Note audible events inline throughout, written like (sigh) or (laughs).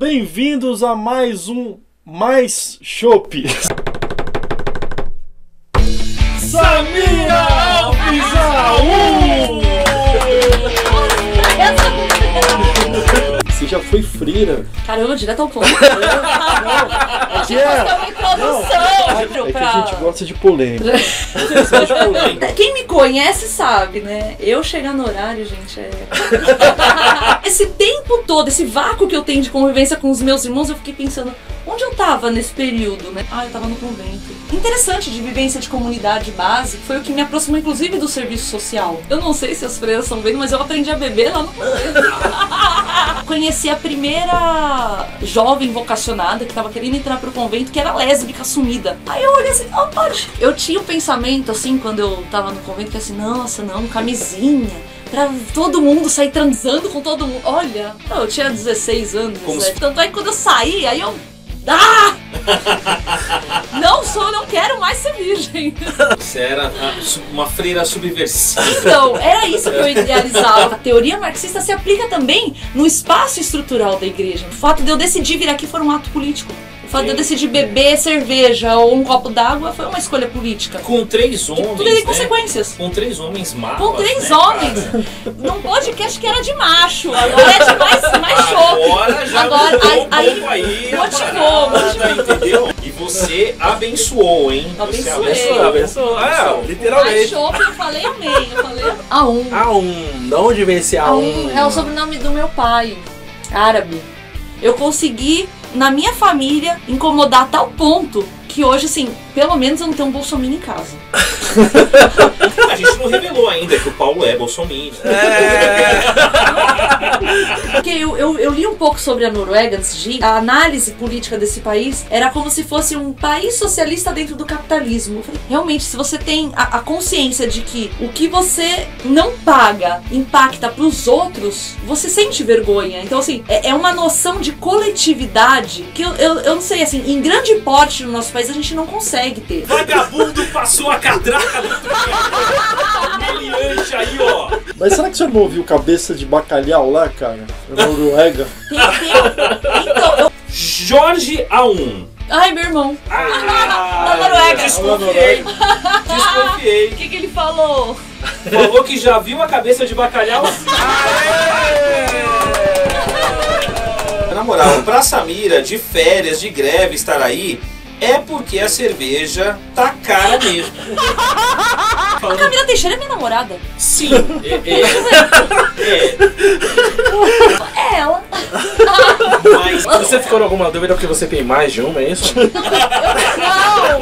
Bem-vindos a mais um Mais Chopp. Samira Alves Aú! Você já foi freira. Caramba, direto ao ponto. Aqui é, É uma introdução. É pra- a gente gosta de polêmica. Você (laughs) gosta de polêmica. Quem me conhece sabe, né? Eu chegar no horário, gente, é. (laughs) esse tempo todo, esse vácuo que eu tenho de convivência com os meus irmãos, eu fiquei pensando, onde eu tava nesse período, né? Ah, eu tava no convento. Interessante de vivência de comunidade básica, foi o que me aproximou, inclusive, do serviço social. Eu não sei se as freiras estão vendo, mas eu aprendi a beber lá no. (laughs) Conheci a primeira jovem vocacionada que tava querendo entrar pro convento, que era lésbica assumida. Aí eu olhei assim, ó, pode. Eu tinha um pensamento, assim, quando eu tava no convento, que assim, nossa, não, camisinha. Pra todo mundo sair transando com todo mundo. Olha, eu tinha 16 anos, Como né? se- Tanto é que quando eu saí, aí eu. Ah! (laughs) não sou, não quero mais ser virgem. (laughs) Você era uma freira subversiva. Então, era isso que eu (laughs) idealizava. A teoria marxista se aplica também no espaço estrutural da igreja. O fato de eu decidir vir aqui foi um ato político. O fato de eu decidir beber cerveja ou um copo d'água foi uma escolha política. Com três homens. Tudo tem né? consequências. Com três homens mapas. Com três né, homens. cara? Num podcast que era de macho. Agora é de mais, mais chope. (laughs) Agora já Agora, mudou aí- um motivou, entendeu? E você abençoou, hein? Você Abençoei. Abençoou. É, Mais literalmente. chope, eu falei amém. Eu falei a um. A um. De onde vem esse A A um? um é o sobrenome do meu pai, árabe. Eu consegui, na minha família, incomodar a tal ponto que hoje, assim, pelo menos eu não tenho um bolsominion em casa. A gente não revelou ainda que o Paulo é bolsominion. É. (laughs) Porque eu, eu, eu li um pouco sobre a Noruega antes de ir. A análise política desse país era como se fosse um país socialista dentro do capitalismo. Falei, realmente, se você tem a, a consciência de que o que você não paga impacta pros outros, você sente vergonha. Então, assim, é, é uma noção de coletividade que eu, eu, eu não sei, assim, em grande porte no nosso país a gente não consegue ter. Vagabundo passou a catraca do (laughs) Meliante aí, ó. Mas será que você não ouviu cabeça de bacalhau lá, cara? Na Noruega? Então, eu, Jorge A1. ai, meu irmão, Ah, Da Noruega. Desconfiei. Desconfiei. o que, que ele falou? Falou que já viu a cabeça de bacalhau? Na moral, pra Samira, de férias, de greve, estar aí, é porque a cerveja tá cara mesmo. Falando, Camila Teixeira é minha namorada. sim, é, (laughs) é, é, É ela. mas Você ficou em alguma dúvida porque você tem mais de uma, é isso? Não, não.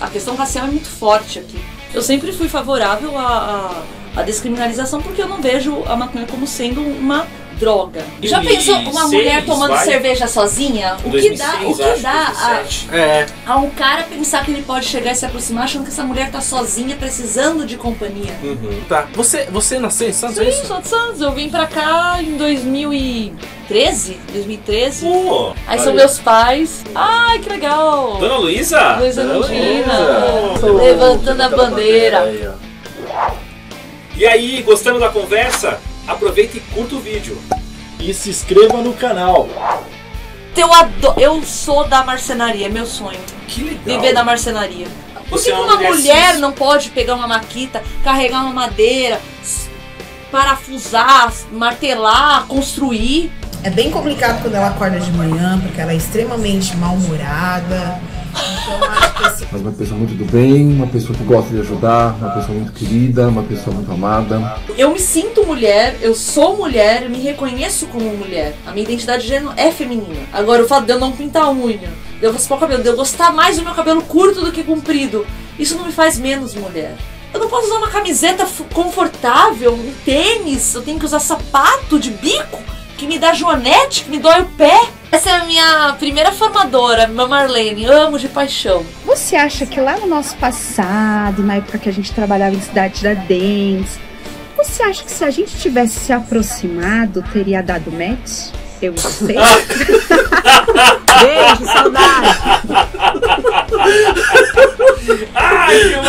A questão racial é muito forte aqui. Eu sempre fui favorável à, à, à descriminalização porque eu não vejo a maconha como sendo uma droga. Já pensou uma 2006, mulher tomando vai? cerveja sozinha? O que dá, o 2006, que dá a, 2007. É. a um cara pensar que ele pode chegar e se aproximar achando que essa mulher tá sozinha, precisando de companhia? Uhum. Tá. Você, você nasceu em Santos, é Sim, isso? sou de Santos. Eu vim pra cá em 2013, 2013. Pô, Aí são Aí. meus pais. Ai, que legal! Dona Luísa? Luísa Luísa. levantando a bandeira. Aí, ó. E aí, gostando da conversa? Aproveita e curta o vídeo. E se inscreva no canal. Eu, ado- eu sou da marcenaria, é meu sonho. Que legal. Viver da marcenaria. Por que, é uma mulher mulher não pode pegar uma maquita, carregar uma madeira, parafusar, martelar, construir? É bem complicado quando ela acorda de manhã, porque ela é extremamente mal-humorada. Mas uma pessoa muito do bem, uma pessoa que gosta de ajudar, uma pessoa muito querida, uma pessoa muito amada. Eu me sinto mulher, eu sou mulher, eu me reconheço como mulher. A minha identidade de gênero é feminina. Agora, o fato de eu não pintar a unha, de eu raspar o cabelo, de eu gostar mais do meu cabelo curto do que comprido, isso não me faz menos mulher. Eu não posso usar uma camiseta confortável, um tênis, eu tenho que usar sapato de bico que me dá joanete, que me dói o pé. Essa minha primeira formadora, minha Marlene, amo de paixão. Você acha que lá no nosso passado, na época que a gente trabalhava em Cidade da Dance, você acha que se a gente tivesse se aproximado, teria dado match? Eu sei. (laughs) Beijo, saudade. (laughs) Ai, que